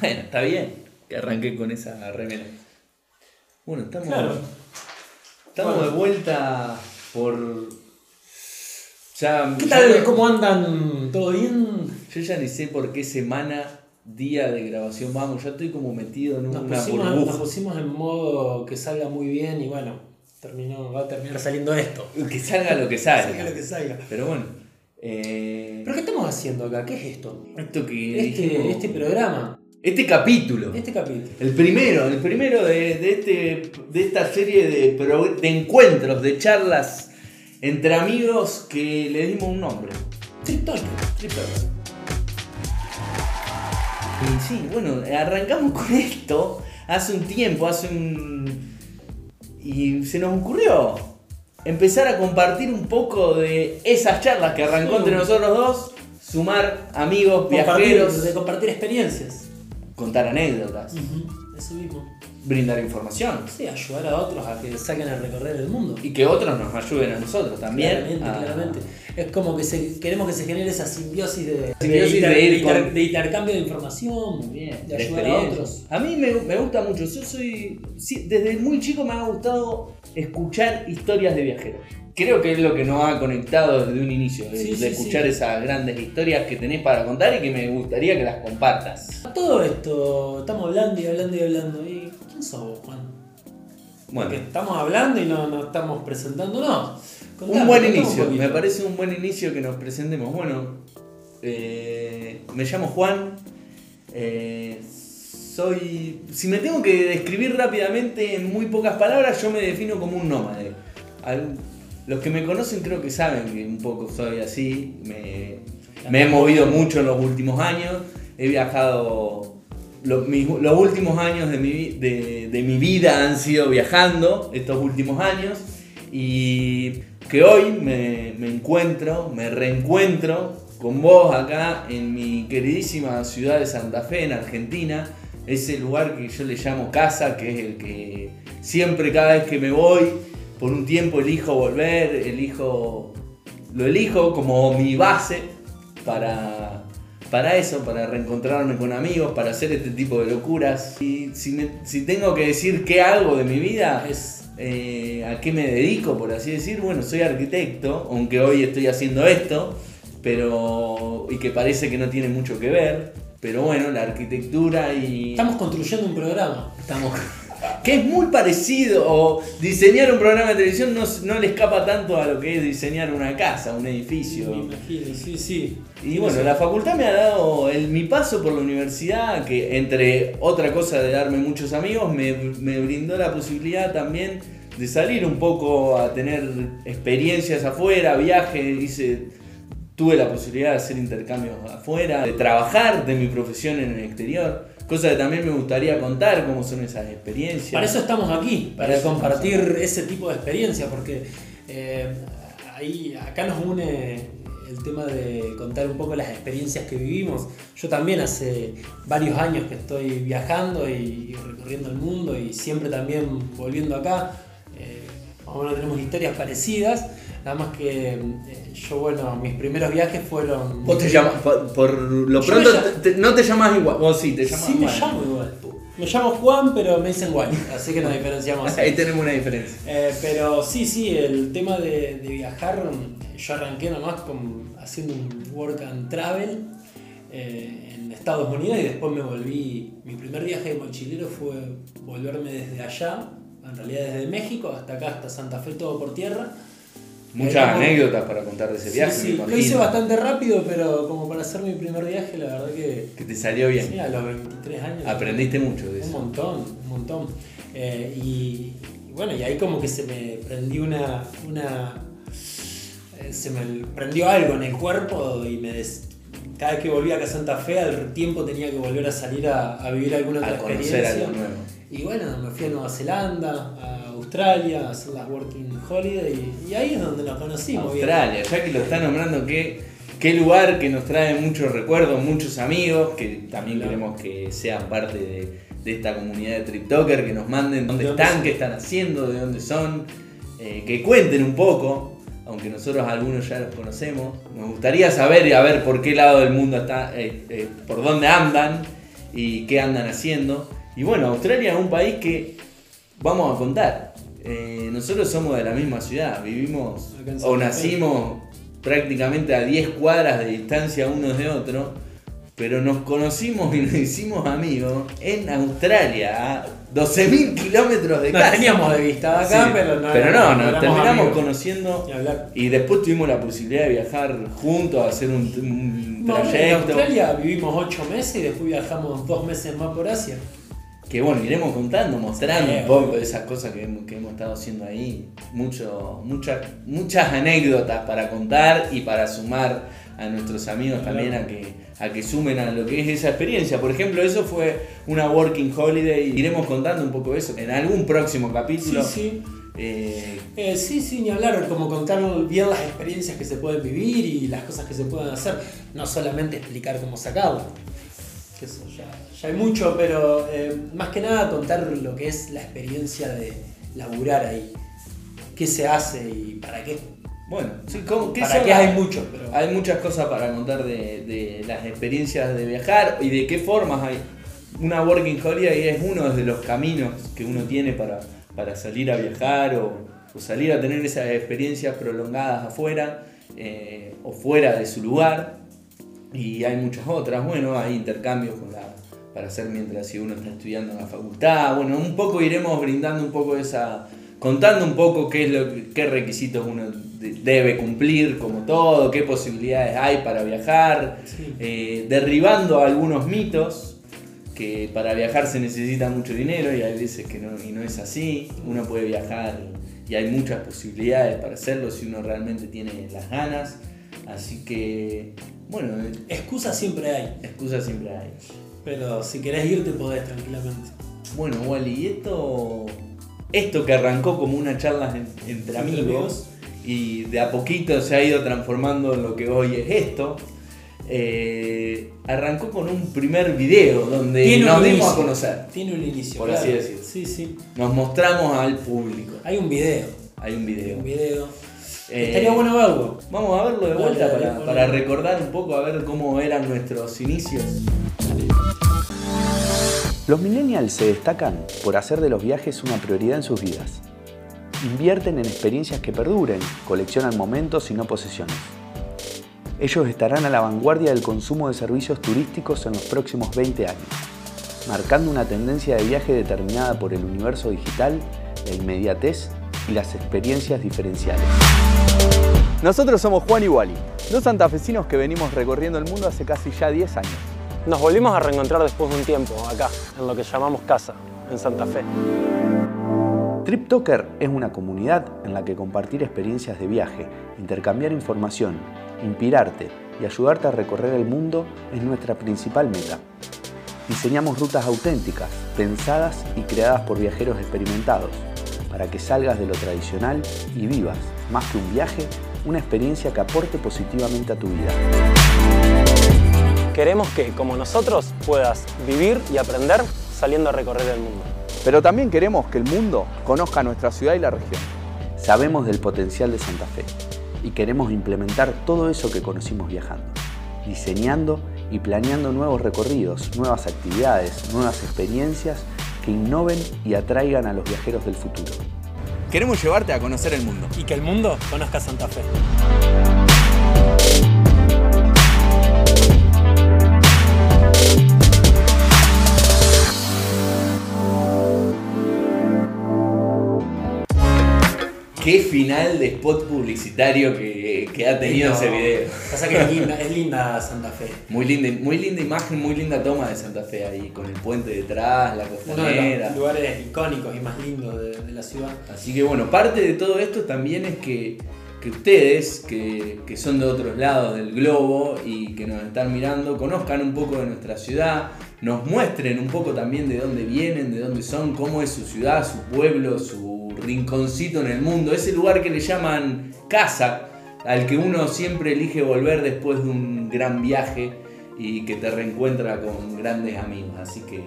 Bueno, está bien que arranqué con esa remera. Bueno, estamos, Claro. estamos Bueno. de vuelta por... Ya, ¿Qué tal? ¿Cómo andan? ¿Todo bien? Yo ya ni sé por qué semana, día de grabación vamos. Ya estoy como metido en Nos una pusimos, nos burbuja. pusimos en modo que salga muy bien y bueno, terminó, va a terminar saliendo esto. Que salga lo que Salga salga. lo que salga. Pero bueno. eh, ¿Pero qué estamos haciendo acá? ¿Qué es esto? esto que Este, dijimos- este programa, este capítulo. este capítulo. El primero, el primero de, de este, de esta serie de, pro- de encuentros, de charlas entre amigos que le dimos un nombre. Trip Talker. Y sí, bueno, arrancamos con esto hace un tiempo, hace un... Y se nos ocurrió empezar a compartir un poco de esas charlas que arrancó Sí. entre nosotros dos, sumar amigos, Compartir, viajeros, de compartir experiencias. Contar anécdotas, Eso mismo. brindar información. Sí, ayudar a otros a que saquen a recorrer el mundo. Y que otros nos ayuden a nosotros también. Claramente, a- claramente. Es como que se- queremos que se genere esa simbiosis de, Simbiosis inter- de ir de inter- con- de intercambio de información, muy bien, de de ayudar a otros. A mí me, me gusta mucho. Yo soy. sí, desde muy chico me ha gustado escuchar historias de viajeros. Creo que es lo que nos ha conectado desde un inicio, de, Sí, de sí, escuchar sí. esas grandes historias que tenés para contar y que me gustaría que las compartas. A todo esto, estamos hablando y hablando y hablando. ¿Y quién sos vos, Juan? Bueno, Porque estamos hablando y no, no estamos presentándonos. Contame, un buen inicio. Me parece un buen inicio que nos presentemos. Bueno, eh, me llamo Juan. eh, soy. Si me tengo que describir rápidamente en muy pocas palabras, yo me defino como un nómade. Al- los que me conocen creo que saben que un poco soy así. Me, me he movido mucho en los últimos años. He viajado. Los, últimos años de mi, de, de mi vida han sido viajando, estos últimos años. Y que hoy me, me encuentro, me reencuentro con vos acá en mi queridísima ciudad de Santa Fe, en Argentina. Ese lugar que yo le llamo casa, que es el que siempre cada vez que me voy, por un tiempo elijo volver, elijo, lo elijo como mi base para, para eso, para reencontrarme con amigos, para hacer este tipo de locuras. Y si, me- si tengo que decir qué hago de mi vida, Es, eh, a qué me dedico, por así decir. Bueno, soy arquitecto, aunque hoy estoy haciendo esto, pero y que parece que no tiene mucho que ver. Pero bueno, la arquitectura y estamos construyendo un programa. estamos que es muy parecido o diseñar un programa de televisión no, no le escapa tanto a lo que es diseñar una casa, un Me edificio. imagino, sí, sí. Y bueno, la facultad me ha dado el, mi paso por la universidad, que entre otra cosa de darme muchos amigos, me, me brindó la posibilidad también de salir un poco a tener experiencias afuera, viajes, hice, tuve la posibilidad de hacer intercambios afuera, de trabajar de mi profesión en el exterior, cosa que también me gustaría contar cómo son esas experiencias. Para eso estamos aquí, Para compartir ese tipo de experiencia, porque eh, ahí, acá nos une el tema de contar un poco las experiencias que vivimos. Yo también hace varios años que estoy viajando y, y recorriendo el mundo y siempre también volviendo acá. Eh, más o menos tenemos historias parecidas, nada más que eh, yo, bueno, mis primeros viajes fueron... Vos te llamas, por, lo Yo pronto llamo- te- no te llamas igual, vos sí te llamas Sí, me llamo igual. Me llamo Juan, pero me dicen Juan, así que nos diferenciamos. Ahí tenemos una diferencia. Eh, pero sí, sí, el tema de, de viajar, yo arranqué nomás con, haciendo un work and travel eh, en Estados Unidos y después me volví, mi primer viaje de mochilero fue volverme desde allá, en realidad desde México hasta acá, hasta Santa Fe, todo por tierra. Muchas Eh, como- anécdotas para contar de ese viaje. Sí, sí, lo hice bastante rápido, pero como para hacer mi primer viaje, la verdad que Que te salió bien. sí, a los 23 años. Aprendiste mucho de Un eso. montón, un montón. Eh, y, y bueno, y ahí como que se me prendió una. una eh, se me prendió algo en el cuerpo y me des- cada vez que volvía acá a Santa Fe, al tiempo tenía que volver a salir a, a vivir alguna otra A experiencia. algo nuevo. Y bueno, me fui a Nueva Zelanda, a Australia, a hacer las Working Holiday, y, y ahí es donde nos conocimos. Australia, ya que lo está nombrando, qué, qué lugar que nos trae muchos recuerdos, muchos amigos, que también Claro. queremos que sean parte de, de esta comunidad de TripToker, que nos manden dónde ¿De dónde están, son? qué están haciendo, de dónde son, eh, que cuenten un poco, aunque nosotros algunos ya los conocemos. Nos gustaría saber y a ver por qué lado del mundo está, eh, eh, por dónde andan y qué andan haciendo. Y bueno, Australia es un país que vamos a contar. Eh, nosotros somos de la misma ciudad, vivimos o nacimos prácticamente a 10 cuadras de distancia unos de otros, pero nos conocimos y nos hicimos amigos en Australia, a 12.000 kilómetros de Nos casa. teníamos de vista acá, Sí, pero no. pero no, no nos terminamos amigos. conociendo y después tuvimos la posibilidad de viajar juntos, hacer un, un No, en trayecto. Australia vivimos 8 meses y después viajamos 2 meses más por Asia. Que bueno, iremos contando, mostrando Sí, un poco de esas cosas que, hemos- que hemos estado haciendo ahí. Mucho, muchas, muchas anécdotas para contar y para sumar a nuestros amigos también a que, a que sumen a lo que es esa experiencia. Por ejemplo, eso fue una working holiday. Iremos contando un poco eso en algún próximo Sí, capítulo. sí. Eh, Eh, sí, sí, ni hablar, como contar bien las experiencias que se pueden vivir y las cosas que se pueden hacer, no solamente explicar cómo sacarlo. Que Eso ya, ya hay mucho, pero eh, más que nada contar lo que es la experiencia de laburar ahí. ¿Qué se hace y para qué? bueno, sí, ¿cómo- qué para qué hay mucho, pero Hay muchas cosas para contar de, de las experiencias de viajar y de qué formas hay. Una working holiday es uno de los caminos que uno tiene para, para salir a viajar o, o salir a tener esas experiencias prolongadas afuera eh, o fuera de su lugar. Y hay muchas otras. Bueno, hay intercambios con la- para hacer mientras si uno está estudiando en la facultad. Bueno, un poco iremos brindando un poco esa. contando un poco qué es lo qué requisitos uno de- debe cumplir, como todo, qué posibilidades hay para viajar, Sí. eh, derribando algunos mitos que para viajar se necesita mucho dinero y hay veces que no, y no es así. Uno puede viajar y hay muchas posibilidades para hacerlo si uno realmente tiene las ganas. Así que, bueno, excusas siempre hay, excusas siempre hay. pero si querés irte podés tranquilamente. Bueno, Wally, y esto, esto que arrancó como una charla en- entre amigos amigos. y de a poquito se ha ido transformando en lo que hoy es esto, eh, arrancó con un primer video donde nos dimos a conocer. Tiene un inicio. Por claro. así decirlo. Sí, sí. Nos mostramos al público. Hay un video. Hay un video. Un video. Eh, Estaría bueno verlo. Vamos a verlo de vuelta dale, para, ponlo. para recordar un poco, a ver cómo eran nuestros inicios. Los millennials se destacan por hacer de los viajes una prioridad en sus vidas. Invierten en experiencias que perduren, coleccionan momentos y no posesiones. Ellos estarán a la vanguardia del consumo de servicios turísticos en los próximos 20 años, marcando una tendencia de viaje determinada por el universo digital, la inmediatez y las experiencias diferenciales. Nosotros somos Juan y Wally, dos santafesinos que venimos recorriendo el mundo hace casi ya 10 años. Nos volvimos a reencontrar después de un tiempo, acá, en lo que llamamos casa, en Santa Fe. TripToker es una comunidad en la que compartir experiencias de viaje, intercambiar información, inspirarte y ayudarte a recorrer el mundo es nuestra principal meta. Diseñamos rutas auténticas, pensadas y creadas por viajeros experimentados, para que salgas de lo tradicional y vivas, más que un viaje, una experiencia que aporte positivamente a tu vida. Queremos que, como nosotros, puedas vivir y aprender saliendo a recorrer el mundo. Pero también queremos que el mundo conozca nuestra ciudad y la región. Sabemos del potencial de Santa Fe y queremos implementar todo eso que conocimos viajando, diseñando y planeando nuevos recorridos, nuevas actividades, nuevas experiencias que innoven y atraigan a los viajeros del futuro. Queremos llevarte a conocer el mundo. Y que el mundo conozca Santa Fe. Qué final de spot publicitario que, que ha tenido ese video. Pasa que es linda, es linda Santa Fe. Muy linda, muy linda imagen, muy linda toma de Santa Fe ahí, con el puente detrás, la Uno de costanera. los lugares icónicos y más lindos de, de la ciudad. Así que bueno, parte de todo esto también es que, que ustedes, que, que son de otros lados del globo y que nos están mirando, conozcan un poco de nuestra ciudad, nos muestren un poco también de dónde vienen, de dónde son, cómo es su ciudad, su pueblo, su rinconcito en el mundo, ese lugar que le llaman casa, al que uno siempre elige volver después de un gran viaje y que te reencuentra con grandes amigos. Así que,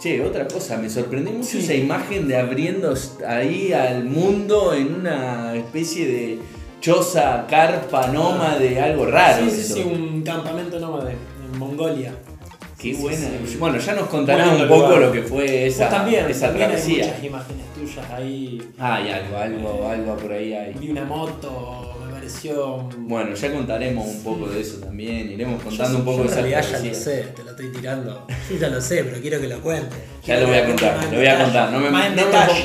che, otra cosa, me sorprendió mucho Sí. esa imagen de abriendo ahí al mundo en una especie de choza, carpa, nómade, algo raro. sí, sí, sí, un campamento nómade en Mongolia. Qué buena. sí. Bueno, ya nos contarás un poco lugar. lo que fue esa, Vos también, esa también hay travesía. muchas imágenes tuyas ahí. Hay algo, algo, algo por ahí hay. Vi una moto, me pareció. Bueno, ya contaremos un poco de eso también. Iremos Yo- contando un poco yo de esa realidad ya lo travesía. sé, te lo estoy tirando. Yo ya lo sé, pero quiero que lo cuentes. Ya lo voy a contar, lo voy a contar. No me, Más en no me- detalle.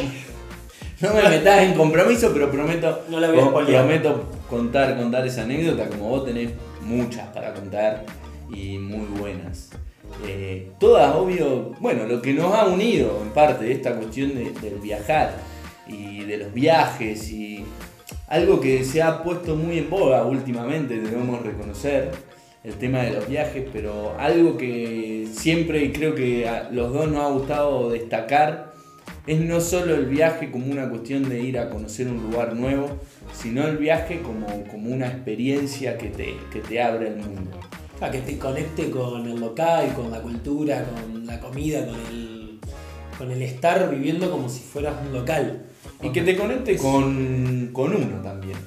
no me metas en compromiso, pero prometo, No la voy a pro- spoilear. prometo contar, contar esa anécdota, como vos tenés muchas para contar y muy buenas. Eh, todas, obvio, bueno, lo que nos ha unido en parte esta cuestión de- del viajar y de los viajes y algo que se ha puesto muy en boga últimamente, debemos reconocer, el tema de los viajes, pero algo que siempre creo que a los dos nos ha gustado destacar es no solo el viaje como una cuestión de ir a conocer un lugar nuevo, sino el viaje como, como una experiencia que te, que te abre el mundo. Ah, que te conecte con el local, con la cultura, con la comida, con el, con el estar viviendo como si fueras un local. Y que te conecte con, con uno también.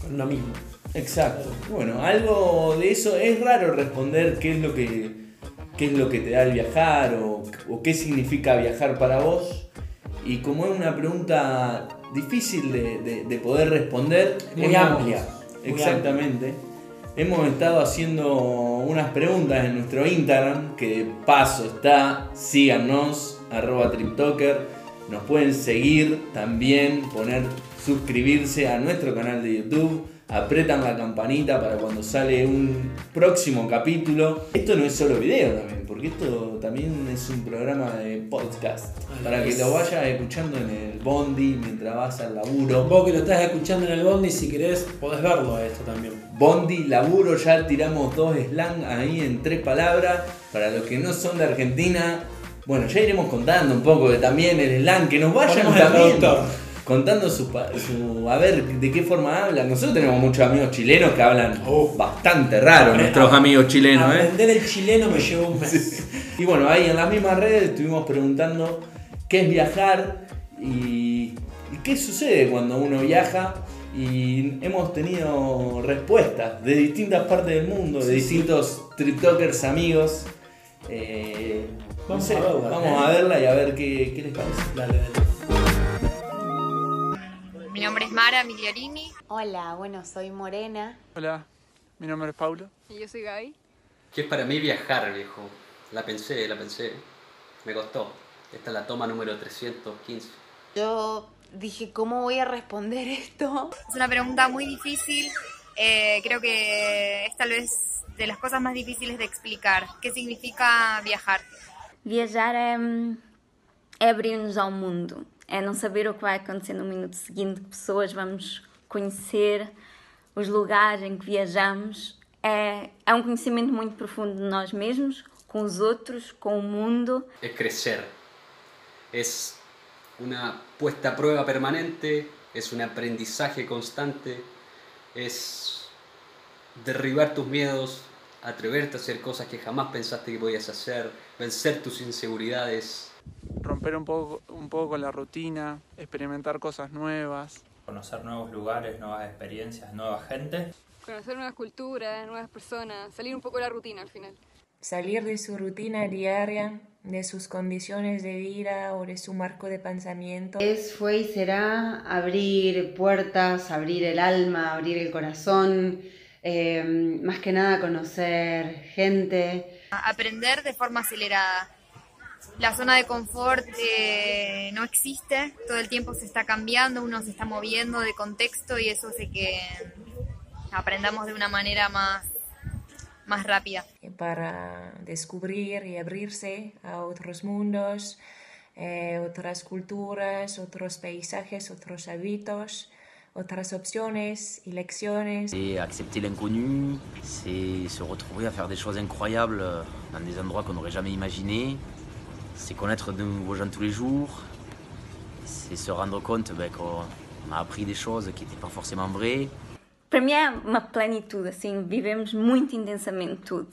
Con uno mismo. Exacto. Bueno, algo de eso es raro responder qué es lo que, qué es lo que te da el viajar o, o qué significa viajar para vos. Y como es una pregunta difícil de, de- de poder responder, Muy amplia, muy exactamente. Hemos estado haciendo unas preguntas en nuestro Instagram, que de paso está, síganos, arroba triptoker. Nos pueden seguir también, poner suscribirse a nuestro canal de YouTube, apretan la campanita para cuando sale un próximo capítulo. Esto no es solo video también, porque esto también es un programa de podcast, para que lo vayas escuchando en el bondi mientras vas al laburo. Vos que lo estás escuchando en el bondi, si querés, podés verlo a esto también. Bondi, laburo, ya tiramos dos slang ahí en tres palabras. Para los que no son de Argentina, bueno, ya iremos contando un poco de también el slang, que nos vayan también contando su, su- a ver de qué forma hablan. Nosotros tenemos muchos amigos chilenos que hablan Oh. bastante raro, nuestros amigos chilenos, ¿eh? Aprender el chileno me llevó un mes. Y bueno, ahí en las mismas redes estuvimos preguntando qué es viajar y, y qué sucede cuando uno viaja. Y hemos tenido respuestas de distintas partes del mundo, de Sí, distintos TripTokers amigos. Eh, no Vamos sé, a verla, vamos ¿eh? a verla y a ver qué, qué les parece. Dale, dale. Mi nombre es Mara Migliorini. Hola, bueno, soy Morena. Hola, mi nombre es Paulo. Y yo soy Gaby. ¿Qué es para mí viajar, viejo? La pensé, la pensé. Me costó. Esta es la toma número 315. Yo dije, ¿cómo voy a responder esto? Es una pregunta muy difícil. Eh, creo que es tal vez de las cosas más difíciles de explicar. ¿Qué significa viajar? Viajar é, é abrir-nos ao mundo, é não saber o que vai acontecer no minuto seguinte, que pessoas vamos conhecer, os lugares em que viajamos. É, é um conhecimento muito profundo de nós mesmos, com os outros, com o mundo. Es crecer. Es una puesta a prueba permanente. Es un aprendizaje constante. Es derribar tus miedos. Atreverte a hacer cosas que jamás pensaste que podías hacer. Vencer tus inseguridades. Romper un poco, un poco con la rutina, experimentar cosas nuevas. conocer nuevos lugares, nuevas experiencias, nueva gente. Conocer nuevas culturas, nuevas personas, salir un poco de la rutina al final. Salir de su rutina diaria, de sus condiciones de vida o de su marco de pensamiento. Es, fue y será abrir puertas, abrir el alma, abrir el corazón, eh, más que nada conocer gente. Aprender de forma acelerada. La zona de confort eh, no existe, todo el tiempo se está cambiando, uno se está moviendo de contexto y eso hace que aprendamos de una manera más, más rápida. Para descubrir y abrirse a otros mundos, eh, otras culturas, otros paisajes, otros hábitos, otras opciones y lecciones. C'est accepter l'inconnu, c'est se retrouver à faire des choses incroyables dans des endroits qu'on n'aurait jamais imaginés, c'est connaître de nouveaux gens tous les jours, c'est se rendre compte ben, qu'on a appris des choses qui n'étaient pas forcément vraies. Para mim é uma plenitude, assim, vivemos muito intensamente tudo.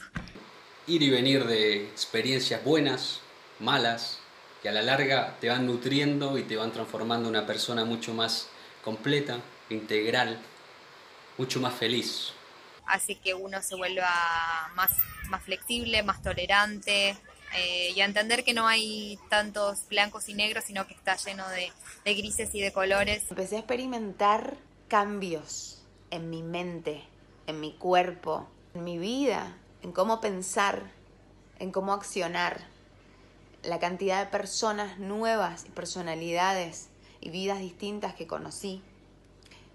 Ir y venir de experiencias buenas, malas, que a la larga te van nutriendo y te van transformando en una persona mucho más completa, integral, mucho más feliz. Hace que uno se vuelva más, más flexible, más tolerante, eh, y a entender que no hay tantos blancos y negros, sino que está lleno de, de grises y de colores. Empecé a experimentar cambios en mi mente, en mi cuerpo, en mi vida, en cómo pensar, en cómo accionar. La cantidad de personas nuevas y personalidades y vidas distintas que conocí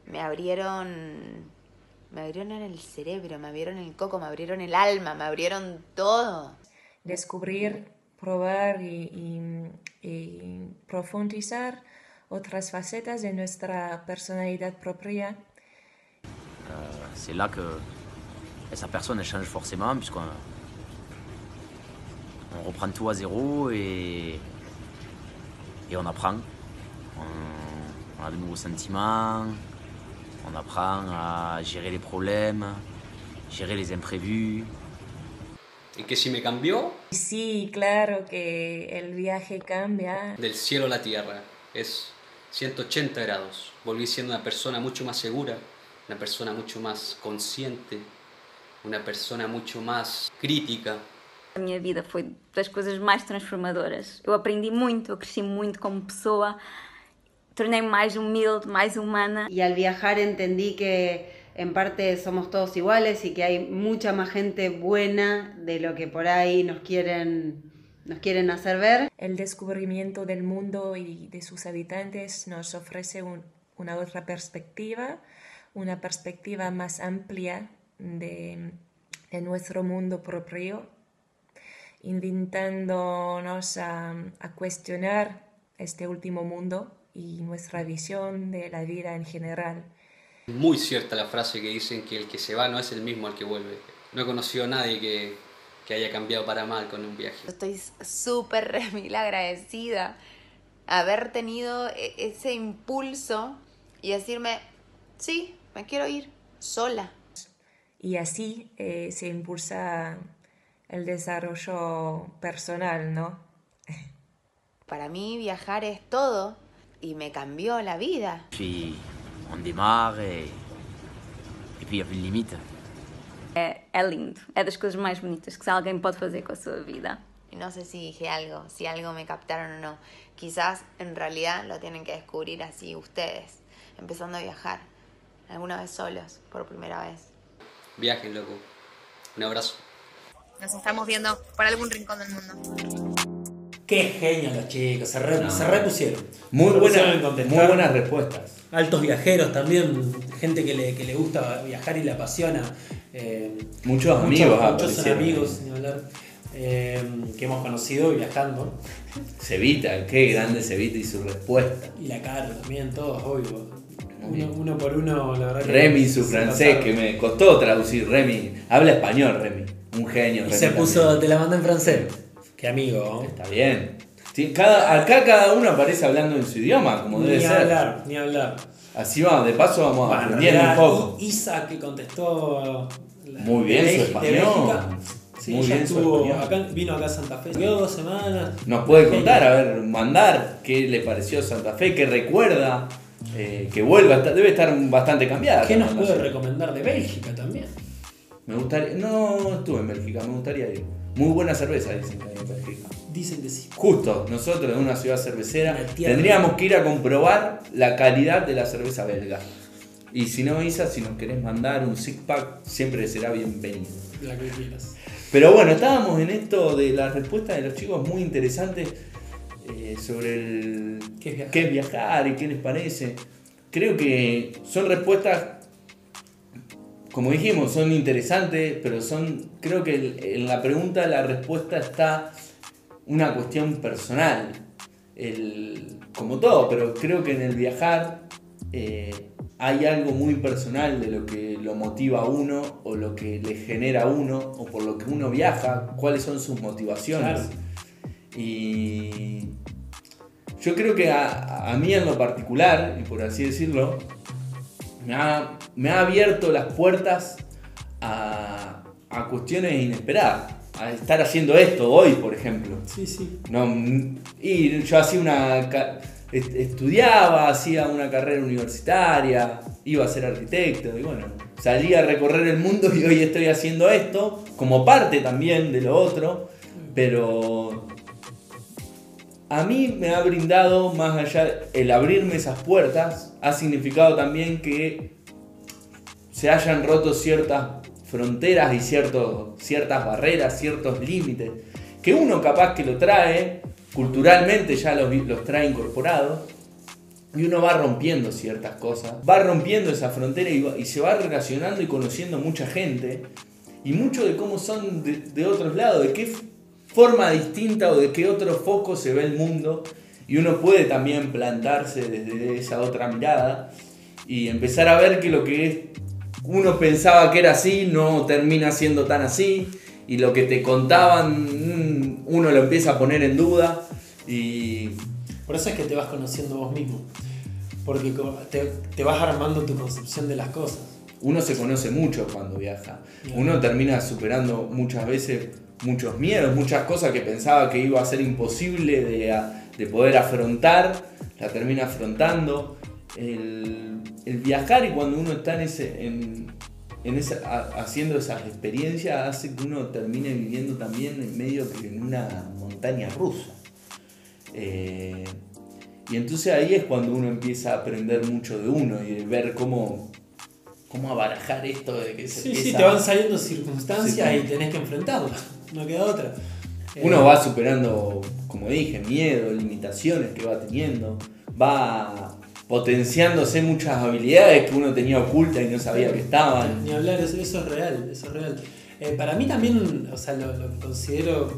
me abrieron me abrieron el cerebro, me abrieron el coco, me abrieron el alma, me abrieron todo. Descubrir, probar y profundizar otras facetas de nuestra personalidad propia. Euh, c'est là que esa personne elle change forcément, puisqu'on on reprend tout à zéro et, et on apprend. On, on a de nouveaux sentiments, on apprend à gérer les problèmes, gérer les imprévus. Y que si me cambió, Sí, claro que el viaje cambia. del cielo a la tierra. Es 180 grados. Volví siendo una persona mucho más segura, una persona mucho más consciente, una persona mucho más crítica. A minha vida foi das coisas mais transformadoras. Eu aprendi muito, eu cresci muito como pessoa, tornei-me mais humilde, mais humana. Y al viajar entendí que en parte somos todos iguales y que hay mucha más gente buena de lo que por ahí nos quieren, nos quieren hacer ver. El descubrimiento del mundo y de sus habitantes nos ofrece un- una otra perspectiva, una perspectiva más amplia de, de nuestro mundo propio, invitándonos a, a cuestionar este último mundo y nuestra visión de la vida en general. Muy cierta la frase que dicen que el que se va no es el mismo al que vuelve. No he conocido a nadie que, que haya cambiado para mal con un viaje. Estoy súper remil agradecida haber tenido e- ese impulso y decirme, sí, me quiero ir sola. Y así eh, se impulsa el desarrollo personal, ¿no? Para mí viajar es todo y me cambió la vida. Puis on démarre et, et puis il n'y a plus de limite. É, é lindo, é das coisas mais bonitas que alguém pode fazer com a sua vida. No sé si dije algo, si algo me captaron o no. Quizás en realidad lo tienen que descubrir así ustedes, empezando a viajar, alguna vez solos, por primera vez. Viajen, loco. Un abrazo. Nos estamos viendo por algún rincón del mundo. Qué genios los chicos, se, re- No. se repusieron. Muy, buena- muy buenas respuestas. Altos viajeros también, gente que le, que le gusta viajar y le apasiona. eh, Muchos amigos Muchos son aparecieron. amigos, ni hablar, eh, que hemos conocido viajando. Cevita, qué grande Cevita y su respuesta. Y la cara también, todos, obvio. Uno, uno por uno, la verdad que. Remy, su francés, que me costó traducir. Remy, habla español, Remy. Un genio. Y Remy se también. puso, te la mandé en francés. Qué amigo. Está bien. Sí, cada, acá cada uno aparece hablando en su idioma, como debe Ni ser. hablar, ni hablar. Así va, de paso vamos Bueno, aprendiendo un poco. Isa que contestó. la- Muy bien de su español. Sí, Muy bien su estuvo español. acá, vino acá a Santa Fe. Estuvo dos semanas. Nos puede contar, a ver, mandar qué le pareció Santa Fe, qué recuerda, eh, que vuelva, debe estar bastante cambiada. ¿Qué nos puede recomendar de Bélgica también? Me gustaría, no estuve en Bélgica, me gustaría ir. Muy buena cerveza dicen que hay en Bélgica. Dicen que sí. Justo, nosotros en una ciudad cervecera tendríamos que ir a comprobar la calidad de la cerveza belga. Y si no, Isa, si nos querés mandar un six pack, siempre será bienvenido. La que quieras. Pero bueno, estábamos en esto de las respuestas de los chicos muy interesantes eh, sobre el ¿Qué es viajar? qué es viajar y qué les parece. Creo que son respuestas, como dijimos, son interesantes, pero son, creo que en la pregunta la respuesta está una cuestión personal. El- como todo, pero creo que en el viajar eh, hay algo muy personal de lo que lo motiva a uno o lo que le genera a uno o por lo que uno viaja, cuáles son sus motivaciones. Claro. Y yo creo que a, a mí en lo particular, y por así decirlo, me ha, me ha abierto las puertas a, a cuestiones inesperadas. A estar haciendo esto hoy, por ejemplo. Sí, sí. No, y yo hacía una. estudiaba, hacía una carrera universitaria, iba a ser arquitecto, y bueno, salí a recorrer el mundo y hoy estoy haciendo esto, como parte también de lo otro. Pero a mí me ha brindado, más allá, el abrirme esas puertas, ha significado también que se hayan roto ciertas fronteras y ciertas barreras, ciertos límites, que uno capaz que lo trae, culturalmente ya los, trae incorporados, y uno va rompiendo ciertas cosas, va rompiendo esa frontera y, se va relacionando y conociendo mucha gente, y mucho de cómo son de, de otros lados, de qué forma distinta o de qué otro foco se ve el mundo, y uno puede también plantarse desde esa otra mirada y empezar a ver que lo que uno pensaba que era así, no termina siendo tan así, y lo que te contaban, mm, uno lo empieza a poner en duda, y Por eso es que te vas conociendo vos mismo. Porque te, te vas armando tu concepción de las cosas. uno se conoce mucho cuando viaja. Uno termina superando muchas veces muchos miedos, muchas cosas que pensaba que iba a ser imposible de, de poder afrontar, la termina afrontando. El, el viajar y cuando uno está en ese, en, en esa, haciendo esas experiencias hace que uno termine viviendo también en medio que en una montaña rusa. Eh, y entonces ahí es cuando uno empieza a aprender mucho de uno y de ver cómo, cómo abarajar esto de que se Sí, sí, te van saliendo circunstancias y tenés que enfrentarlas. No queda otra. Uno Eh, va superando, como dije, miedo, limitaciones que va teniendo, va potenciándose muchas habilidades que uno tenía ocultas y no sabía que estaban. Ni hablar, eso, eso es real, eso es real. Eh, para mí también, o sea, lo, considero,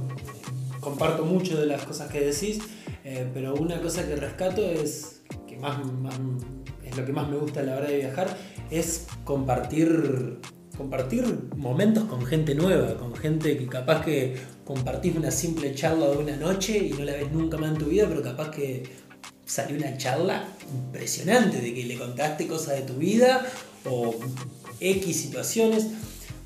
comparto mucho de las cosas que decís, eh, pero una cosa que rescato es, que más, más- es lo que más me gusta a la hora de viajar, es compartir, compartir momentos con gente nueva, con gente que capaz que compartís una simple charla de una noche y no la ves nunca más en tu vida, pero capaz que salió una charla impresionante de que le contaste cosas de tu vida o X situaciones.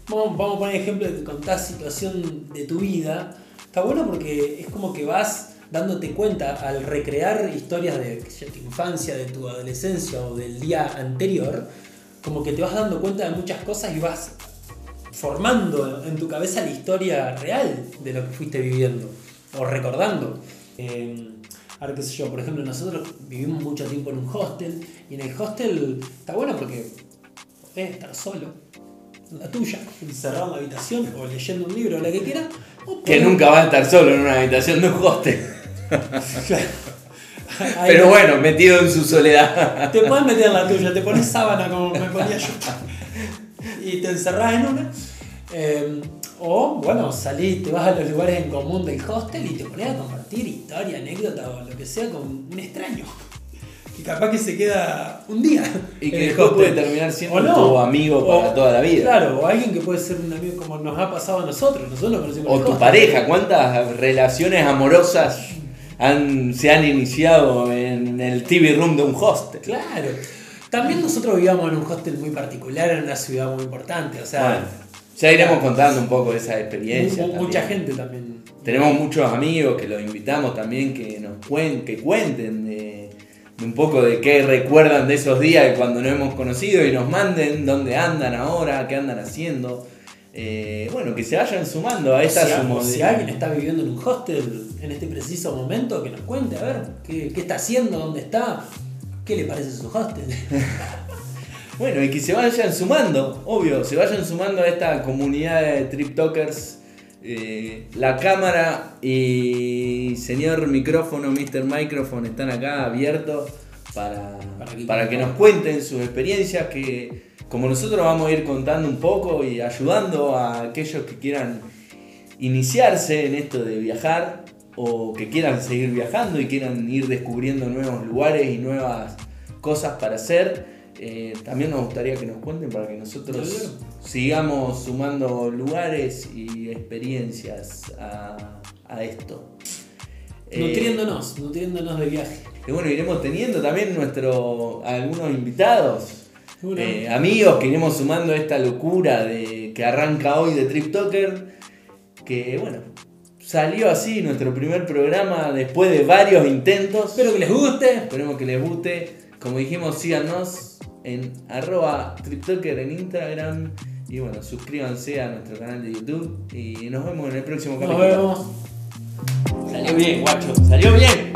Vamos, vamos a poner ejemplo de que contás situación de tu vida. Está bueno porque es como que vas dándote cuenta al recrear historias de yo, tu infancia, de tu adolescencia o del día anterior, como que te vas dando cuenta de muchas cosas y vas formando en tu cabeza la historia real de lo que fuiste viviendo o recordando. Eh, ahora qué sé yo, por ejemplo, nosotros vivimos mucho tiempo en un hostel y en el hostel está bueno porque podés estar solo, en la tuya, encerrado en la habitación o leyendo un libro o lo que quieras. Que nunca va a estar solo en una habitación de un hostel. Pero bueno, metido en su soledad. Te puedes meter en la tuya, te pones sábana como me ponía yo. Y te encerrás en una. Eh, o, bueno, salís, te vas a los lugares en común del hostel y te pones a compartir historia, anécdota o lo que sea con un extraño. Que capaz que se queda un día. Y que después puede terminar siendo no. tu amigo para toda la vida. Claro, o alguien que puede ser un amigo como nos ha pasado a nosotros. Nosotros conocimos en O tu hostel. pareja, ¿cuántas relaciones amorosas han, se han iniciado en el TV room de un hostel? Claro. También nosotros vivíamos en un hostel muy particular, en una ciudad muy importante. O sea, Bueno, ya iremos contando un poco de esa experiencia. mu- mucha también. gente también. Tenemos muchos amigos que los invitamos también que nos cuen- que cuenten de, de un poco de qué recuerdan de esos días de cuando nos hemos conocido y nos manden dónde andan ahora, qué andan haciendo. Eh, bueno, que se vayan sumando a esta si, si alguien está viviendo en un hostel en este preciso momento, que nos cuente, a ver, qué, qué está haciendo, dónde está, qué le parece su hostel. Bueno, y que se vayan sumando, obvio, se vayan sumando a esta comunidad de Trip Talkers. Eh, la cámara y señor micrófono, Mr. Microphone, están acá abiertos para, para, que, nos cuenten sus experiencias, que como nosotros vamos a ir contando un poco y ayudando a aquellos que quieran iniciarse en esto de viajar o que quieran seguir viajando y quieran ir descubriendo nuevos lugares y nuevas cosas para hacer. Eh, también nos gustaría que nos cuenten para que nosotros sigamos sumando lugares y experiencias a, a esto. Eh, nutriéndonos, nutriéndonos de viaje. y bueno, iremos teniendo también nuestro, algunos invitados, eh, amigos que iremos sumando a esta locura de, que arranca hoy de Trip Talker. Que bueno, salió así nuestro primer programa después de varios intentos. Espero que les guste. Esperemos que les guste. Como dijimos, síganos en arroba TripTalker en Instagram Y bueno, suscríbanse a nuestro canal de YouTube y nos vemos en el próximo Nos capítulo. vemos. Salió bien, guacho. Salió bien.